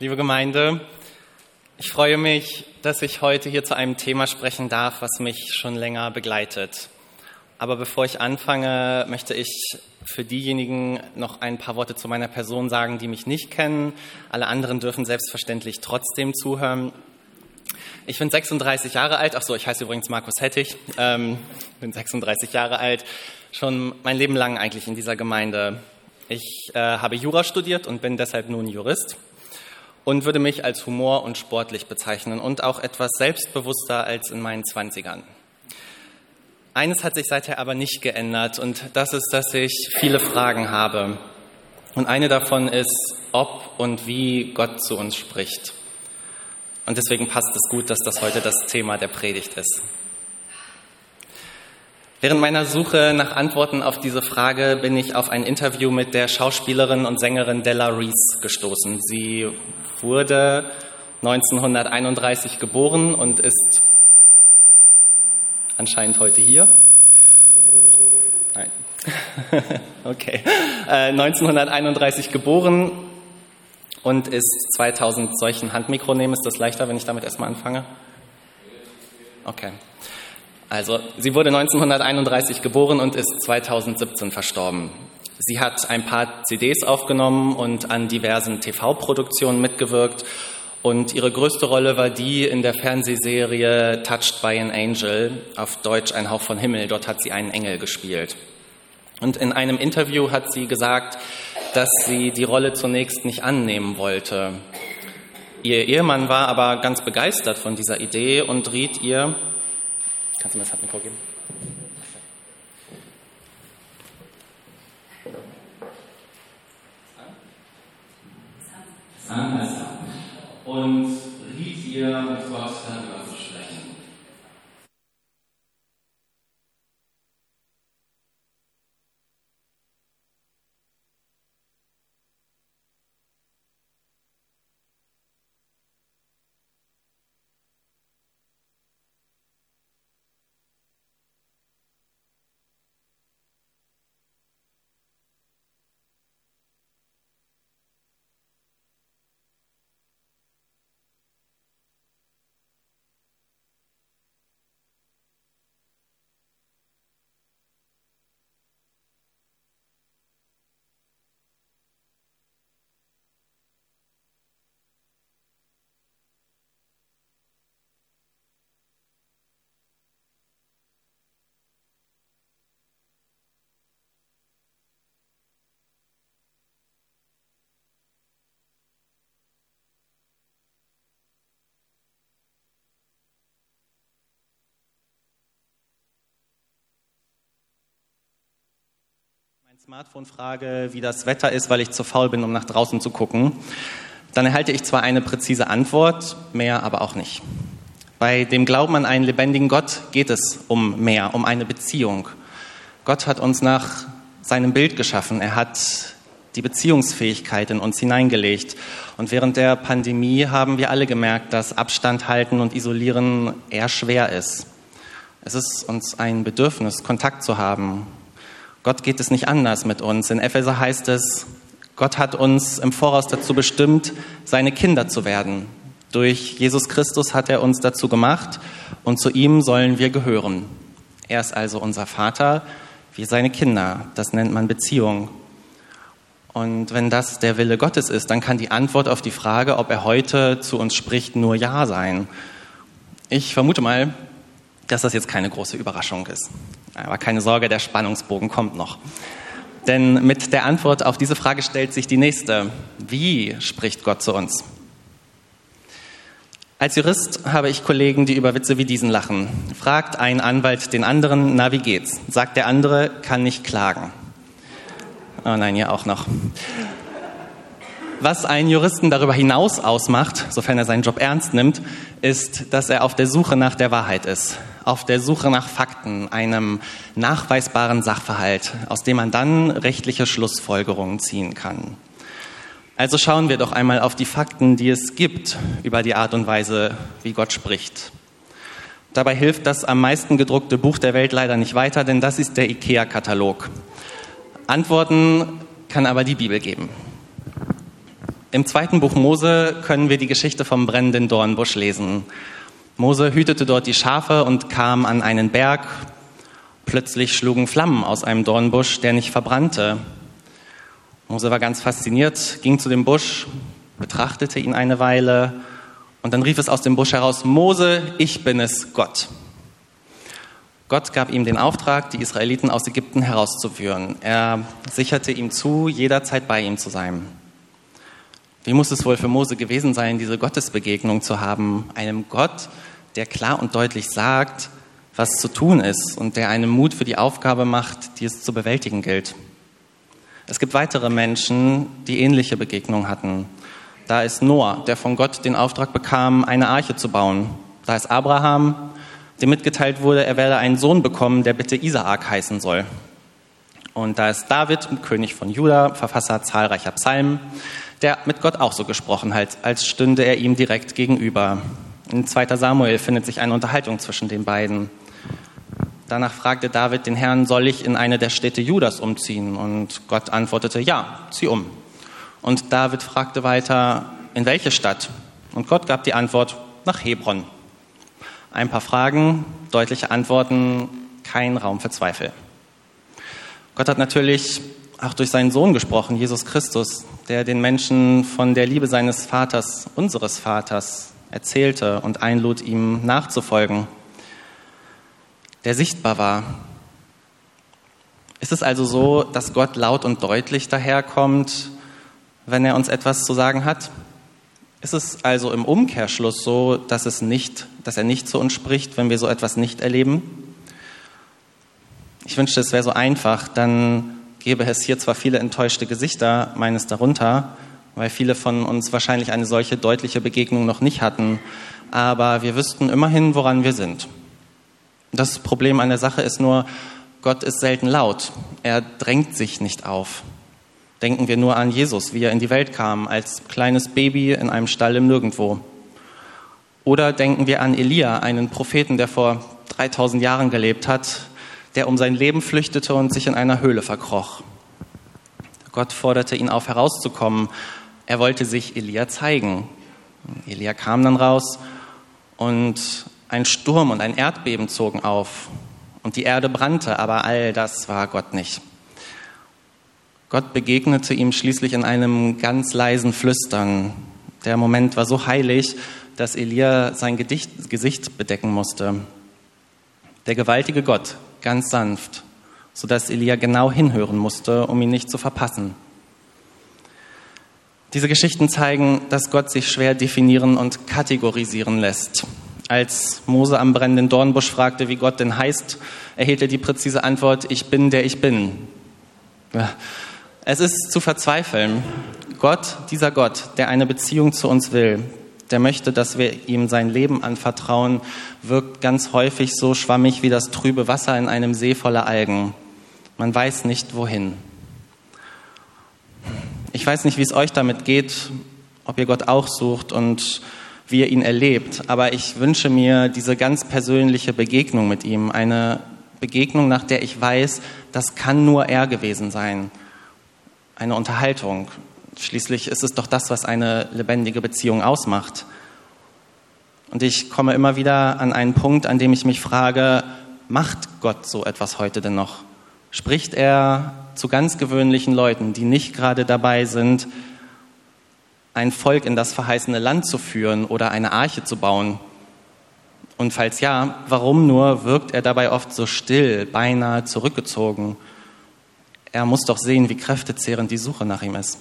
Liebe Gemeinde, ich freue mich, dass ich heute hier zu einem Thema sprechen darf, was mich schon länger begleitet. Aber bevor ich anfange, möchte ich für diejenigen noch ein paar Worte zu meiner Person sagen, die mich nicht kennen. Alle anderen dürfen selbstverständlich trotzdem zuhören. Ich bin 36 Jahre alt. Ach so, ich heiße übrigens Markus Hettich. Ähm, bin 36 Jahre alt. Schon mein Leben lang eigentlich in dieser Gemeinde. Ich äh, habe Jura studiert und bin deshalb nun Jurist und würde mich als humor- und sportlich bezeichnen und auch etwas selbstbewusster als in meinen Zwanzigern. Eines hat sich seither aber nicht geändert und das ist, dass ich viele Fragen habe. Und eine davon ist, ob und wie Gott zu uns spricht. Und deswegen passt es gut, dass das heute das Thema der Predigt ist. Während meiner Suche nach Antworten auf diese Frage bin ich auf ein Interview mit der Schauspielerin und Sängerin Della Reese gestoßen. Sie wurde 1931 geboren und ist anscheinend heute hier. Nein. okay. Äh, 1931 geboren und ist 2000 solchen Handmikro nehmen. Ist das leichter, wenn ich damit erstmal anfange? Okay. Also, sie wurde 1931 geboren und ist 2017 verstorben. Sie hat ein paar CDs aufgenommen und an diversen TV-Produktionen mitgewirkt. Und ihre größte Rolle war die in der Fernsehserie Touched by an Angel, auf Deutsch Ein Hauch von Himmel. Dort hat sie einen Engel gespielt. Und in einem Interview hat sie gesagt, dass sie die Rolle zunächst nicht annehmen wollte. Ihr Ehemann war aber ganz begeistert von dieser Idee und riet ihr, Kannst du mir das Handmikro geben? Smartphone frage, wie das Wetter ist, weil ich zu faul bin, um nach draußen zu gucken, dann erhalte ich zwar eine präzise Antwort, mehr aber auch nicht. Bei dem Glauben an einen lebendigen Gott geht es um mehr, um eine Beziehung. Gott hat uns nach seinem Bild geschaffen. Er hat die Beziehungsfähigkeit in uns hineingelegt. Und während der Pandemie haben wir alle gemerkt, dass Abstand halten und isolieren eher schwer ist. Es ist uns ein Bedürfnis, Kontakt zu haben, Gott geht es nicht anders mit uns. In Epheser heißt es, Gott hat uns im Voraus dazu bestimmt, seine Kinder zu werden. Durch Jesus Christus hat er uns dazu gemacht und zu ihm sollen wir gehören. Er ist also unser Vater, wir seine Kinder. Das nennt man Beziehung. Und wenn das der Wille Gottes ist, dann kann die Antwort auf die Frage, ob er heute zu uns spricht, nur Ja sein. Ich vermute mal, dass das jetzt keine große Überraschung ist. Aber keine Sorge, der Spannungsbogen kommt noch. Denn mit der Antwort auf diese Frage stellt sich die nächste. Wie spricht Gott zu uns? Als Jurist habe ich Kollegen, die über Witze wie diesen lachen. Fragt ein Anwalt den anderen, na wie geht's? Sagt der andere, kann nicht klagen. Oh nein, ja auch noch. Was einen Juristen darüber hinaus ausmacht, sofern er seinen Job ernst nimmt, ist, dass er auf der Suche nach der Wahrheit ist, auf der Suche nach Fakten, einem nachweisbaren Sachverhalt, aus dem man dann rechtliche Schlussfolgerungen ziehen kann. Also schauen wir doch einmal auf die Fakten, die es gibt über die Art und Weise, wie Gott spricht. Dabei hilft das am meisten gedruckte Buch der Welt leider nicht weiter, denn das ist der IKEA-Katalog. Antworten kann aber die Bibel geben. Im zweiten Buch Mose können wir die Geschichte vom brennenden Dornbusch lesen. Mose hütete dort die Schafe und kam an einen Berg. Plötzlich schlugen Flammen aus einem Dornbusch, der nicht verbrannte. Mose war ganz fasziniert, ging zu dem Busch, betrachtete ihn eine Weile und dann rief es aus dem Busch heraus, Mose, ich bin es, Gott. Gott gab ihm den Auftrag, die Israeliten aus Ägypten herauszuführen. Er sicherte ihm zu, jederzeit bei ihm zu sein. Wie muss es wohl für Mose gewesen sein, diese Gottesbegegnung zu haben? Einem Gott, der klar und deutlich sagt, was zu tun ist und der einem Mut für die Aufgabe macht, die es zu bewältigen gilt. Es gibt weitere Menschen, die ähnliche Begegnungen hatten. Da ist Noah, der von Gott den Auftrag bekam, eine Arche zu bauen. Da ist Abraham, dem mitgeteilt wurde, er werde einen Sohn bekommen, der bitte Isaak heißen soll. Und da ist David, König von Juda, Verfasser zahlreicher Psalmen der mit Gott auch so gesprochen hat, als stünde er ihm direkt gegenüber. In 2. Samuel findet sich eine Unterhaltung zwischen den beiden. Danach fragte David den Herrn, soll ich in eine der Städte Judas umziehen? Und Gott antwortete, ja, zieh um. Und David fragte weiter, in welche Stadt? Und Gott gab die Antwort, nach Hebron. Ein paar Fragen, deutliche Antworten, kein Raum für Zweifel. Gott hat natürlich auch durch seinen Sohn gesprochen, Jesus Christus, der den Menschen von der Liebe seines Vaters, unseres Vaters, erzählte und einlud, ihm nachzufolgen, der sichtbar war. Ist es also so, dass Gott laut und deutlich daherkommt, wenn er uns etwas zu sagen hat? Ist es also im Umkehrschluss so, dass, es nicht, dass er nicht zu uns spricht, wenn wir so etwas nicht erleben? Ich wünschte, es wäre so einfach, dann gäbe es hier zwar viele enttäuschte Gesichter, meines darunter, weil viele von uns wahrscheinlich eine solche deutliche Begegnung noch nicht hatten, aber wir wüssten immerhin, woran wir sind. Das Problem an der Sache ist nur, Gott ist selten laut. Er drängt sich nicht auf. Denken wir nur an Jesus, wie er in die Welt kam, als kleines Baby in einem Stall im Nirgendwo. Oder denken wir an Elia, einen Propheten, der vor 3000 Jahren gelebt hat, der um sein Leben flüchtete und sich in einer Höhle verkroch. Gott forderte ihn auf, herauszukommen. Er wollte sich Elia zeigen. Elia kam dann raus und ein Sturm und ein Erdbeben zogen auf und die Erde brannte, aber all das war Gott nicht. Gott begegnete ihm schließlich in einem ganz leisen Flüstern. Der Moment war so heilig, dass Elia sein Gesicht bedecken musste. Der gewaltige Gott ganz sanft, sodass Elia genau hinhören musste, um ihn nicht zu verpassen. Diese Geschichten zeigen, dass Gott sich schwer definieren und kategorisieren lässt. Als Mose am brennenden Dornbusch fragte, wie Gott denn heißt, erhielt er die präzise Antwort, ich bin der ich bin. Es ist zu verzweifeln. Gott, dieser Gott, der eine Beziehung zu uns will, der möchte, dass wir ihm sein Leben anvertrauen, wirkt ganz häufig so schwammig wie das trübe Wasser in einem See voller Algen. Man weiß nicht wohin. Ich weiß nicht, wie es euch damit geht, ob ihr Gott auch sucht und wie ihr ihn erlebt, aber ich wünsche mir diese ganz persönliche Begegnung mit ihm, eine Begegnung, nach der ich weiß, das kann nur er gewesen sein. Eine Unterhaltung, Schließlich ist es doch das, was eine lebendige Beziehung ausmacht. Und ich komme immer wieder an einen Punkt, an dem ich mich frage, macht Gott so etwas heute denn noch? Spricht er zu ganz gewöhnlichen Leuten, die nicht gerade dabei sind, ein Volk in das verheißene Land zu führen oder eine Arche zu bauen? Und falls ja, warum nur wirkt er dabei oft so still, beinahe zurückgezogen? Er muss doch sehen, wie kräftezehrend die Suche nach ihm ist.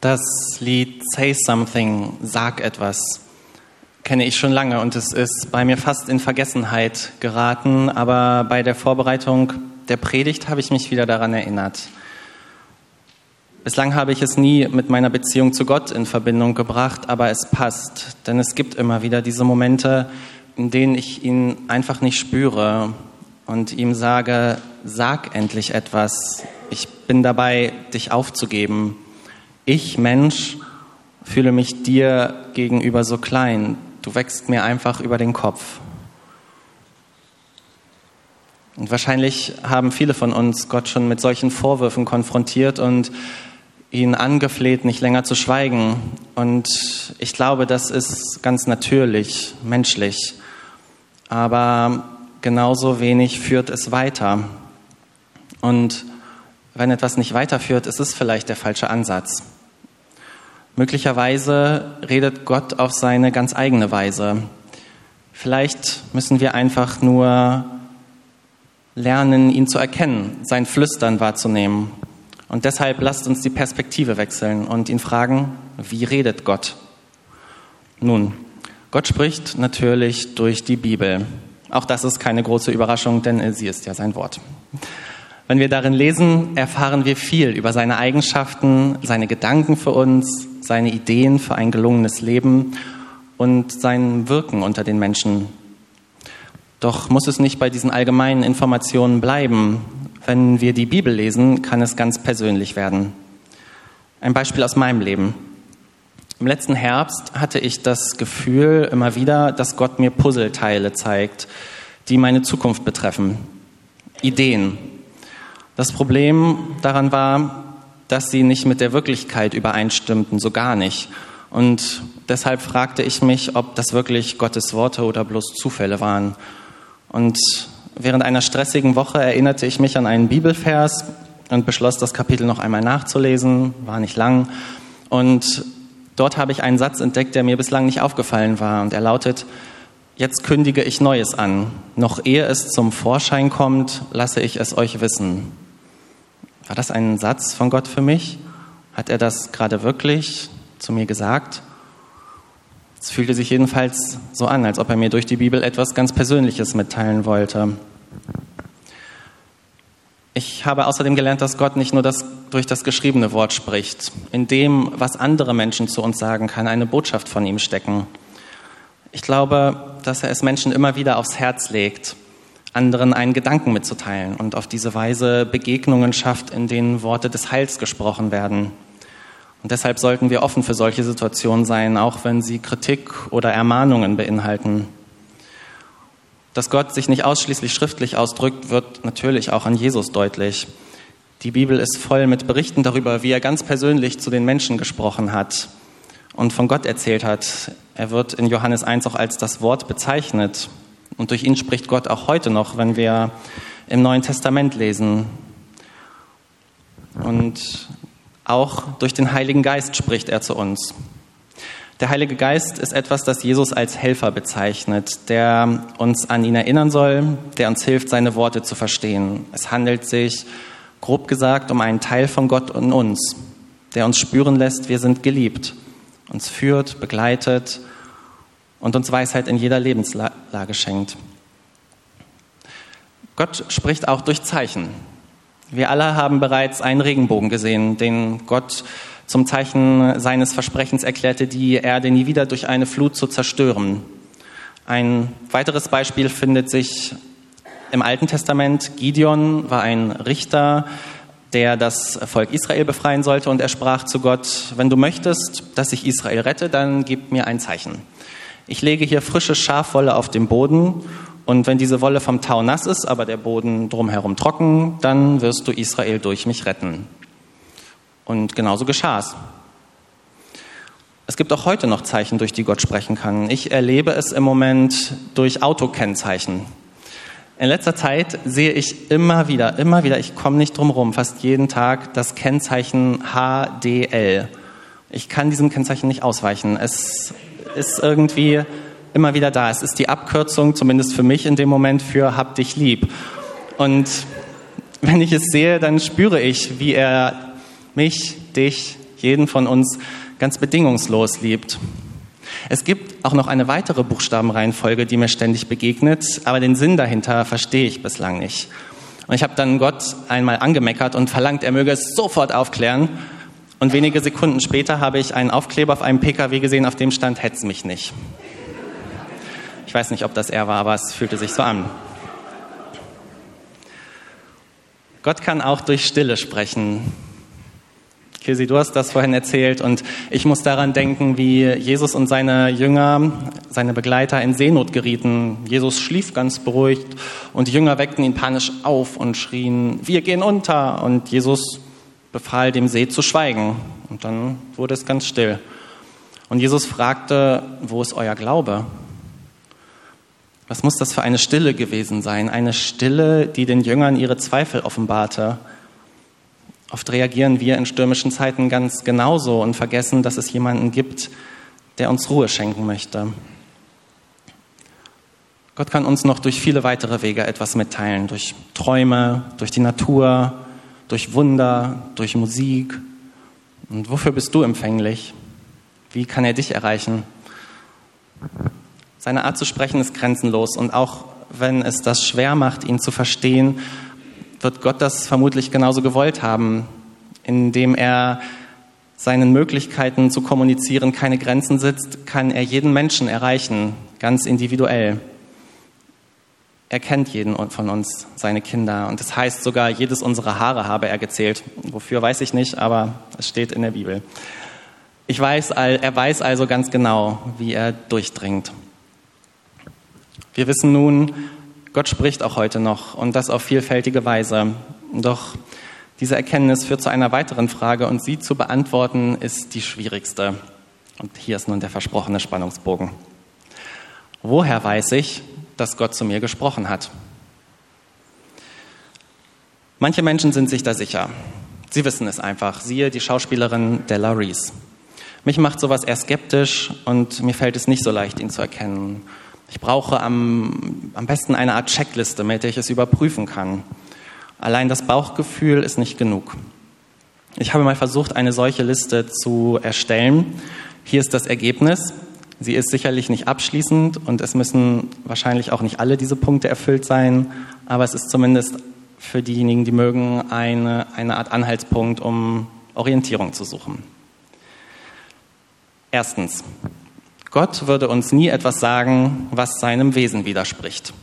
Das Lied Say Something, sag etwas, kenne ich schon lange und es ist bei mir fast in Vergessenheit geraten, aber bei der Vorbereitung der Predigt habe ich mich wieder daran erinnert. Bislang habe ich es nie mit meiner Beziehung zu Gott in Verbindung gebracht, aber es passt, denn es gibt immer wieder diese Momente, in denen ich ihn einfach nicht spüre und ihm sage, sag endlich etwas, ich bin dabei, dich aufzugeben. Ich, Mensch, fühle mich dir gegenüber so klein. Du wächst mir einfach über den Kopf. Und wahrscheinlich haben viele von uns Gott schon mit solchen Vorwürfen konfrontiert und ihn angefleht, nicht länger zu schweigen. Und ich glaube, das ist ganz natürlich, menschlich. Aber genauso wenig führt es weiter. Und wenn etwas nicht weiterführt, ist es vielleicht der falsche Ansatz. Möglicherweise redet Gott auf seine ganz eigene Weise. Vielleicht müssen wir einfach nur lernen, ihn zu erkennen, sein Flüstern wahrzunehmen. Und deshalb lasst uns die Perspektive wechseln und ihn fragen, wie redet Gott? Nun, Gott spricht natürlich durch die Bibel. Auch das ist keine große Überraschung, denn sie ist ja sein Wort. Wenn wir darin lesen, erfahren wir viel über seine Eigenschaften, seine Gedanken für uns, seine Ideen für ein gelungenes Leben und sein Wirken unter den Menschen. Doch muss es nicht bei diesen allgemeinen Informationen bleiben. Wenn wir die Bibel lesen, kann es ganz persönlich werden. Ein Beispiel aus meinem Leben. Im letzten Herbst hatte ich das Gefühl immer wieder, dass Gott mir Puzzleteile zeigt, die meine Zukunft betreffen. Ideen. Das Problem daran war, dass sie nicht mit der Wirklichkeit übereinstimmten, so gar nicht. Und deshalb fragte ich mich, ob das wirklich Gottes Worte oder bloß Zufälle waren. Und während einer stressigen Woche erinnerte ich mich an einen Bibelvers und beschloss, das Kapitel noch einmal nachzulesen, war nicht lang. Und dort habe ich einen Satz entdeckt, der mir bislang nicht aufgefallen war. Und er lautet, jetzt kündige ich Neues an. Noch ehe es zum Vorschein kommt, lasse ich es euch wissen. War das ein Satz von Gott für mich? Hat er das gerade wirklich zu mir gesagt? Es fühlte sich jedenfalls so an, als ob er mir durch die Bibel etwas ganz Persönliches mitteilen wollte. Ich habe außerdem gelernt, dass Gott nicht nur das, durch das geschriebene Wort spricht. In dem, was andere Menschen zu uns sagen, kann eine Botschaft von ihm stecken. Ich glaube, dass er es Menschen immer wieder aufs Herz legt, anderen einen Gedanken mitzuteilen und auf diese Weise Begegnungen schafft, in denen Worte des Heils gesprochen werden. Und deshalb sollten wir offen für solche Situationen sein, auch wenn sie Kritik oder Ermahnungen beinhalten. Dass Gott sich nicht ausschließlich schriftlich ausdrückt, wird natürlich auch an Jesus deutlich. Die Bibel ist voll mit Berichten darüber, wie er ganz persönlich zu den Menschen gesprochen hat und von Gott erzählt hat. Er wird in Johannes 1 auch als das Wort bezeichnet. Und durch ihn spricht Gott auch heute noch, wenn wir im Neuen Testament lesen. Und auch durch den Heiligen Geist spricht er zu uns. Der Heilige Geist ist etwas, das Jesus als Helfer bezeichnet, der uns an ihn erinnern soll, der uns hilft, seine Worte zu verstehen. Es handelt sich, grob gesagt, um einen Teil von Gott und uns, der uns spüren lässt, wir sind geliebt, uns führt, begleitet und uns Weisheit in jeder Lebenslage schenkt. Gott spricht auch durch Zeichen. Wir alle haben bereits einen Regenbogen gesehen, den Gott zum Zeichen seines Versprechens erklärte, die Erde nie wieder durch eine Flut zu zerstören. Ein weiteres Beispiel findet sich im Alten Testament. Gideon war ein Richter, der das Volk Israel befreien sollte und er sprach zu Gott, wenn du möchtest, dass ich Israel rette, dann gib mir ein Zeichen. Ich lege hier frische Schafwolle auf dem Boden und wenn diese Wolle vom Tau nass ist, aber der Boden drumherum trocken, dann wirst du Israel durch mich retten. Und genauso geschah es. Es gibt auch heute noch Zeichen, durch die Gott sprechen kann. Ich erlebe es im Moment durch Autokennzeichen. In letzter Zeit sehe ich immer wieder, immer wieder, ich komme nicht drum rum, fast jeden Tag das Kennzeichen HDL. Ich kann diesem Kennzeichen nicht ausweichen. Es ist irgendwie immer wieder da. Es ist die Abkürzung, zumindest für mich in dem Moment, für hab dich lieb. Und wenn ich es sehe, dann spüre ich, wie er mich, dich, jeden von uns ganz bedingungslos liebt. Es gibt auch noch eine weitere Buchstabenreihenfolge, die mir ständig begegnet, aber den Sinn dahinter verstehe ich bislang nicht. Und ich habe dann Gott einmal angemeckert und verlangt, er möge es sofort aufklären. Und wenige Sekunden später habe ich einen Aufkleber auf einem Pkw gesehen, auf dem stand, hetz mich nicht. Ich weiß nicht, ob das er war, aber es fühlte sich so an. Gott kann auch durch Stille sprechen. Kirsi, du hast das vorhin erzählt und ich muss daran denken, wie Jesus und seine Jünger, seine Begleiter in Seenot gerieten. Jesus schlief ganz beruhigt und die Jünger weckten ihn panisch auf und schrien, wir gehen unter. Und Jesus befahl dem See zu schweigen. Und dann wurde es ganz still. Und Jesus fragte, wo ist euer Glaube? Was muss das für eine Stille gewesen sein? Eine Stille, die den Jüngern ihre Zweifel offenbarte. Oft reagieren wir in stürmischen Zeiten ganz genauso und vergessen, dass es jemanden gibt, der uns Ruhe schenken möchte. Gott kann uns noch durch viele weitere Wege etwas mitteilen, durch Träume, durch die Natur, durch Wunder, durch Musik. Und wofür bist du empfänglich? Wie kann er dich erreichen? Seine Art zu sprechen ist grenzenlos und auch wenn es das schwer macht, ihn zu verstehen, wird Gott das vermutlich genauso gewollt haben, indem er seinen Möglichkeiten zu kommunizieren keine Grenzen setzt, kann er jeden Menschen erreichen, ganz individuell. Er kennt jeden von uns, seine Kinder. Und das heißt sogar, jedes unserer Haare habe er gezählt. Wofür weiß ich nicht, aber es steht in der Bibel. Ich weiß, er weiß also ganz genau, wie er durchdringt. Wir wissen nun, Gott spricht auch heute noch und das auf vielfältige Weise. Doch diese Erkenntnis führt zu einer weiteren Frage und sie zu beantworten ist die schwierigste. Und hier ist nun der versprochene Spannungsbogen. Woher weiß ich, dass Gott zu mir gesprochen hat? Manche Menschen sind sich da sicher. Sie wissen es einfach. Siehe die Schauspielerin Della Reese. Mich macht sowas eher skeptisch und mir fällt es nicht so leicht, ihn zu erkennen. Ich brauche am, am besten eine Art Checkliste, mit der ich es überprüfen kann. Allein das Bauchgefühl ist nicht genug. Ich habe mal versucht, eine solche Liste zu erstellen. Hier ist das Ergebnis. Sie ist sicherlich nicht abschließend und es müssen wahrscheinlich auch nicht alle diese Punkte erfüllt sein, aber es ist zumindest für diejenigen, die mögen, eine, eine Art Anhaltspunkt, um Orientierung zu suchen. Erstens, Gott würde uns nie etwas sagen, was seinem Wesen widerspricht.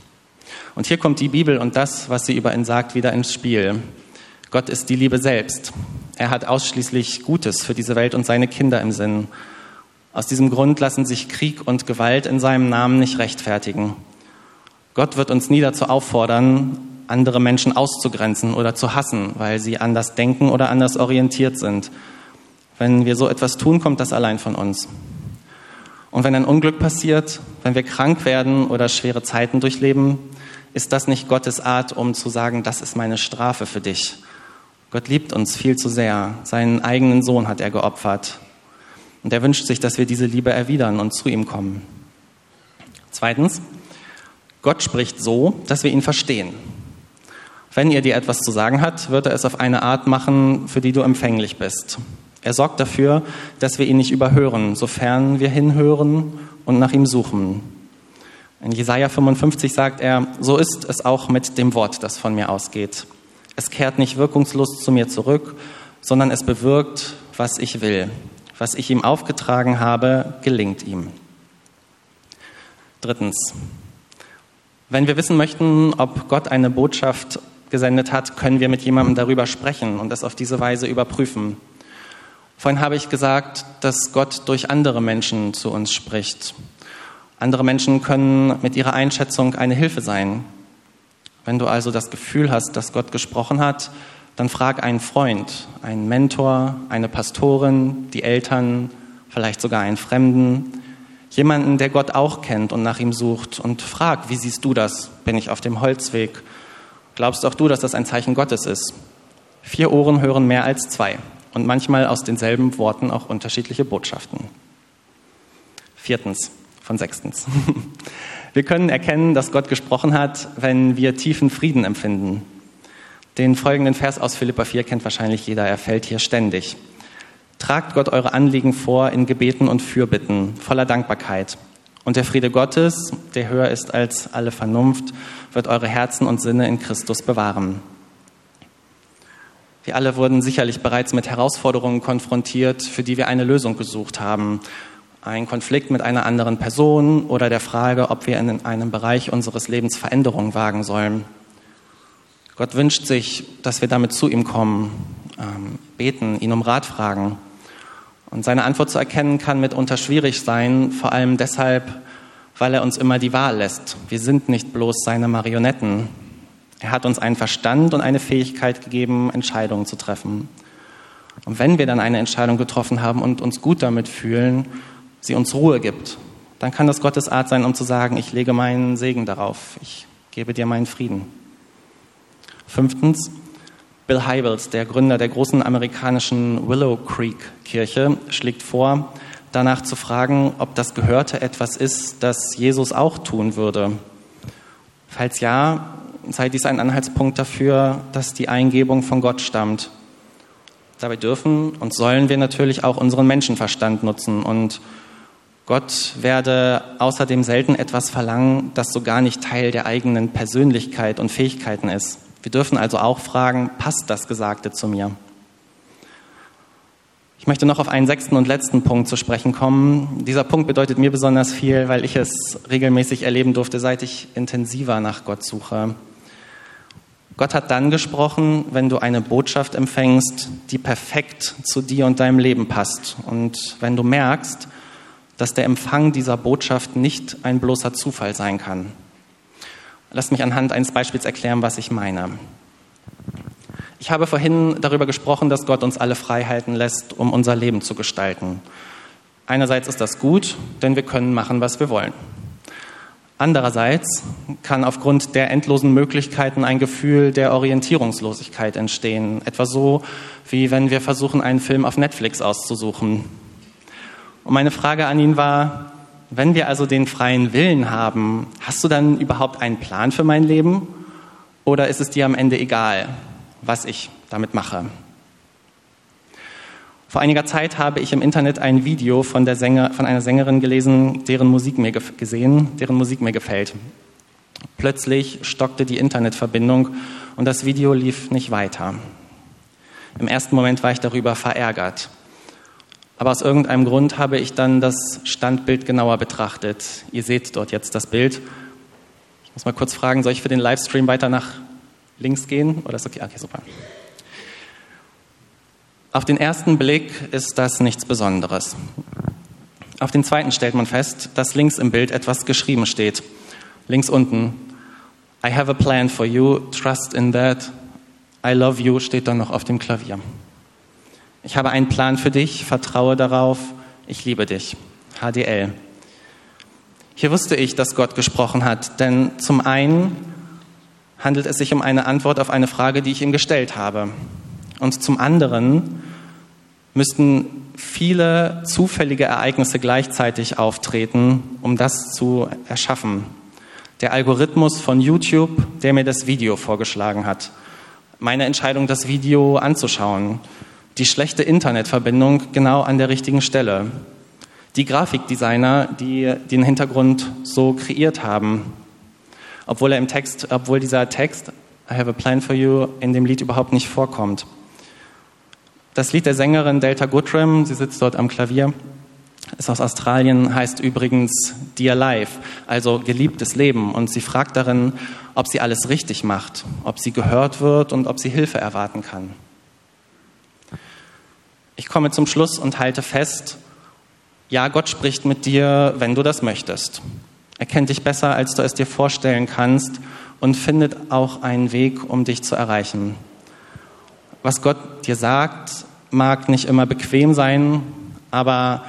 Und hier kommt die Bibel und das, was sie über ihn sagt, wieder ins Spiel. Gott ist die Liebe selbst. Er hat ausschließlich Gutes für diese Welt und seine Kinder im Sinn. Aus diesem Grund lassen sich Krieg und Gewalt in seinem Namen nicht rechtfertigen. Gott wird uns nie dazu auffordern, andere Menschen auszugrenzen oder zu hassen, weil sie anders denken oder anders orientiert sind. Wenn wir so etwas tun, kommt das allein von uns. Und wenn ein Unglück passiert, wenn wir krank werden oder schwere Zeiten durchleben, ist das nicht Gottes Art, um zu sagen, das ist meine Strafe für dich. Gott liebt uns viel zu sehr. Seinen eigenen Sohn hat er geopfert. Und er wünscht sich, dass wir diese Liebe erwidern und zu ihm kommen. Zweitens, Gott spricht so, dass wir ihn verstehen. Wenn er dir etwas zu sagen hat, wird er es auf eine Art machen, für die du empfänglich bist. Er sorgt dafür, dass wir ihn nicht überhören, sofern wir hinhören und nach ihm suchen. In Jesaja 55 sagt er, so ist es auch mit dem Wort, das von mir ausgeht. Es kehrt nicht wirkungslos zu mir zurück, sondern es bewirkt, was ich will. Was ich ihm aufgetragen habe, gelingt ihm. Drittens. Wenn wir wissen möchten, ob Gott eine Botschaft gesendet hat, können wir mit jemandem darüber sprechen und es auf diese Weise überprüfen. Vorhin habe ich gesagt, dass Gott durch andere Menschen zu uns spricht. Andere Menschen können mit ihrer Einschätzung eine Hilfe sein. Wenn du also das Gefühl hast, dass Gott gesprochen hat, dann frag einen Freund, einen Mentor, eine Pastorin, die Eltern, vielleicht sogar einen Fremden, jemanden, der Gott auch kennt und nach ihm sucht und frag, wie siehst du das? Bin ich auf dem Holzweg? Glaubst auch du, dass das ein Zeichen Gottes ist? Vier Ohren hören mehr als zwei und manchmal aus denselben Worten auch unterschiedliche Botschaften. Viertens von sechstens. Wir können erkennen, dass Gott gesprochen hat, wenn wir tiefen Frieden empfinden. Den folgenden Vers aus Philippa 4 kennt wahrscheinlich jeder, er fällt hier ständig. Tragt Gott eure Anliegen vor in Gebeten und Fürbitten, voller Dankbarkeit. Und der Friede Gottes, der höher ist als alle Vernunft, wird eure Herzen und Sinne in Christus bewahren. Wir alle wurden sicherlich bereits mit Herausforderungen konfrontiert, für die wir eine Lösung gesucht haben. Ein Konflikt mit einer anderen Person oder der Frage, ob wir in einem Bereich unseres Lebens Veränderungen wagen sollen. Gott wünscht sich, dass wir damit zu ihm kommen, ähm, beten, ihn um Rat fragen. Und seine Antwort zu erkennen kann mitunter schwierig sein, vor allem deshalb, weil er uns immer die Wahl lässt. Wir sind nicht bloß seine Marionetten. Er hat uns einen Verstand und eine Fähigkeit gegeben, Entscheidungen zu treffen. Und wenn wir dann eine Entscheidung getroffen haben und uns gut damit fühlen, sie uns Ruhe gibt, dann kann das Gottes Art sein, um zu sagen, ich lege meinen Segen darauf, ich gebe dir meinen Frieden. Fünftens, Bill Hybels, der Gründer der großen amerikanischen Willow Creek Kirche, schlägt vor, danach zu fragen, ob das Gehörte etwas ist, das Jesus auch tun würde. Falls ja, sei dies ein Anhaltspunkt dafür, dass die Eingebung von Gott stammt. Dabei dürfen und sollen wir natürlich auch unseren Menschenverstand nutzen und Gott werde außerdem selten etwas verlangen, das so gar nicht Teil der eigenen Persönlichkeit und Fähigkeiten ist. Wir dürfen also auch fragen, passt das Gesagte zu mir? Ich möchte noch auf einen sechsten und letzten Punkt zu sprechen kommen. Dieser Punkt bedeutet mir besonders viel, weil ich es regelmäßig erleben durfte, seit ich intensiver nach Gott suche. Gott hat dann gesprochen, wenn du eine Botschaft empfängst, die perfekt zu dir und deinem Leben passt. Und wenn du merkst, dass der Empfang dieser Botschaft nicht ein bloßer Zufall sein kann. Lasst mich anhand eines Beispiels erklären, was ich meine. Ich habe vorhin darüber gesprochen, dass Gott uns alle Freiheiten lässt, um unser Leben zu gestalten. Einerseits ist das gut, denn wir können machen, was wir wollen. Andererseits kann aufgrund der endlosen Möglichkeiten ein Gefühl der Orientierungslosigkeit entstehen. Etwa so, wie wenn wir versuchen, einen Film auf Netflix auszusuchen. Und meine Frage an ihn war, wenn wir also den freien Willen haben, hast du dann überhaupt einen Plan für mein Leben? Oder ist es dir am Ende egal, was ich damit mache? Vor einiger Zeit habe ich im Internet ein Video von, der Sänger, von einer Sängerin gelesen, deren Musik mir gesehen, deren Musik mir gefällt. Plötzlich stockte die Internetverbindung und das Video lief nicht weiter. Im ersten Moment war ich darüber verärgert. Aber aus irgendeinem Grund habe ich dann das Standbild genauer betrachtet. Ihr seht dort jetzt das Bild. Ich muss mal kurz fragen, soll ich für den Livestream weiter nach links gehen? Oder ist okay? Okay, super. Auf den ersten Blick ist das nichts Besonderes. Auf den zweiten stellt man fest, dass links im Bild etwas geschrieben steht. Links unten. I have a plan for you, trust in that. I love you steht dann noch auf dem Klavier. Ich habe einen Plan für dich, vertraue darauf, ich liebe dich. HDL. Hier wusste ich, dass Gott gesprochen hat, denn zum einen handelt es sich um eine Antwort auf eine Frage, die ich ihm gestellt habe. Und zum anderen müssten viele zufällige Ereignisse gleichzeitig auftreten, um das zu erschaffen. Der Algorithmus von YouTube, der mir das Video vorgeschlagen hat. Meine Entscheidung, das Video anzuschauen die schlechte Internetverbindung genau an der richtigen Stelle. Die Grafikdesigner, die den Hintergrund so kreiert haben, obwohl er im Text, obwohl dieser Text I have a plan for you in dem Lied überhaupt nicht vorkommt. Das Lied der Sängerin Delta Goodrem, sie sitzt dort am Klavier, ist aus Australien, heißt übrigens Dear Life, also geliebtes Leben. Und sie fragt darin, ob sie alles richtig macht, ob sie gehört wird und ob sie Hilfe erwarten kann. Komme zum Schluss und halte fest, ja, Gott spricht mit dir, wenn du das möchtest. Er kennt dich besser, als du es dir vorstellen kannst und findet auch einen Weg, um dich zu erreichen. Was Gott dir sagt, mag nicht immer bequem sein, aber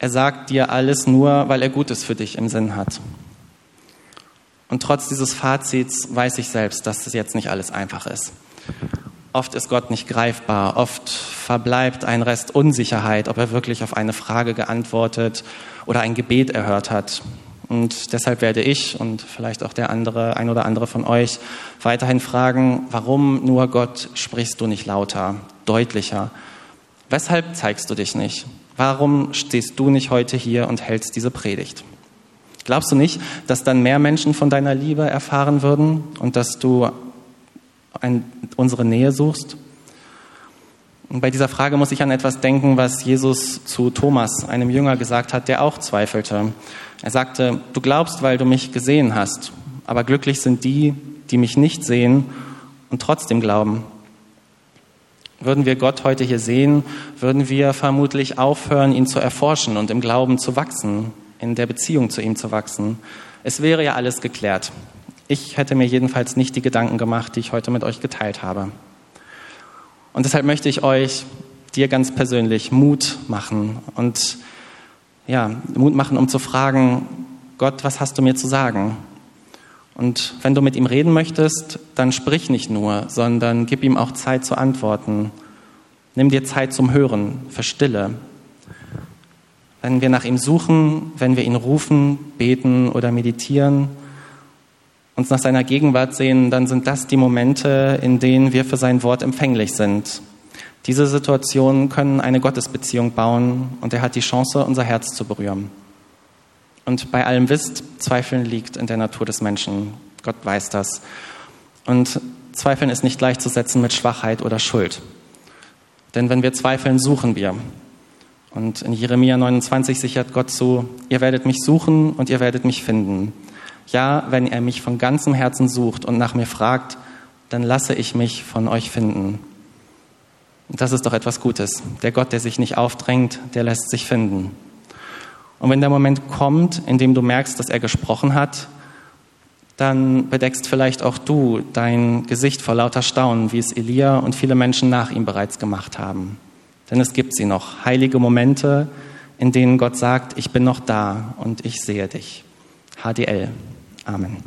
er sagt dir alles nur, weil er Gutes für dich im Sinn hat. Und trotz dieses Fazits weiß ich selbst, dass es jetzt nicht alles einfach ist. Oft ist Gott nicht greifbar, oft verbleibt ein Rest Unsicherheit, ob er wirklich auf eine Frage geantwortet oder ein Gebet erhört hat. Und deshalb werde ich und vielleicht auch der andere, ein oder andere von euch weiterhin fragen, warum nur Gott sprichst du nicht lauter, deutlicher? Weshalb zeigst du dich nicht? Warum stehst du nicht heute hier und hältst diese Predigt? Glaubst du nicht, dass dann mehr Menschen von deiner Liebe erfahren würden und dass du ein, unsere Nähe suchst? Und bei dieser Frage muss ich an etwas denken, was Jesus zu Thomas, einem Jünger, gesagt hat, der auch zweifelte. Er sagte, du glaubst, weil du mich gesehen hast, aber glücklich sind die, die mich nicht sehen und trotzdem glauben. Würden wir Gott heute hier sehen, würden wir vermutlich aufhören, ihn zu erforschen und im Glauben zu wachsen, in der Beziehung zu ihm zu wachsen. Es wäre ja alles geklärt. Ich hätte mir jedenfalls nicht die Gedanken gemacht, die ich heute mit euch geteilt habe. Und deshalb möchte ich euch, dir ganz persönlich, Mut machen und ja, Mut machen, um zu fragen, Gott, was hast du mir zu sagen? Und wenn du mit ihm reden möchtest, dann sprich nicht nur, sondern gib ihm auch Zeit zu antworten. Nimm dir Zeit zum Hören, für Stille. Wenn wir nach ihm suchen, wenn wir ihn rufen, beten oder meditieren, uns nach seiner Gegenwart sehen, dann sind das die Momente, in denen wir für sein Wort empfänglich sind. Diese Situationen können eine Gottesbeziehung bauen und er hat die Chance, unser Herz zu berühren. Und bei allem wisst, Zweifeln liegt in der Natur des Menschen. Gott weiß das. Und Zweifeln ist nicht gleichzusetzen mit Schwachheit oder Schuld. Denn wenn wir zweifeln, suchen wir. Und in Jeremia 29 sichert Gott zu, ihr werdet mich suchen und ihr werdet mich finden. Ja, wenn er mich von ganzem Herzen sucht und nach mir fragt, dann lasse ich mich von euch finden. Das ist doch etwas Gutes. Der Gott, der sich nicht aufdrängt, der lässt sich finden. Und wenn der Moment kommt, in dem du merkst, dass er gesprochen hat, dann bedeckst vielleicht auch du dein Gesicht vor lauter Staunen, wie es Elia und viele Menschen nach ihm bereits gemacht haben. Denn es gibt sie noch, heilige Momente, in denen Gott sagt, ich bin noch da und ich sehe dich. HDL. Amen.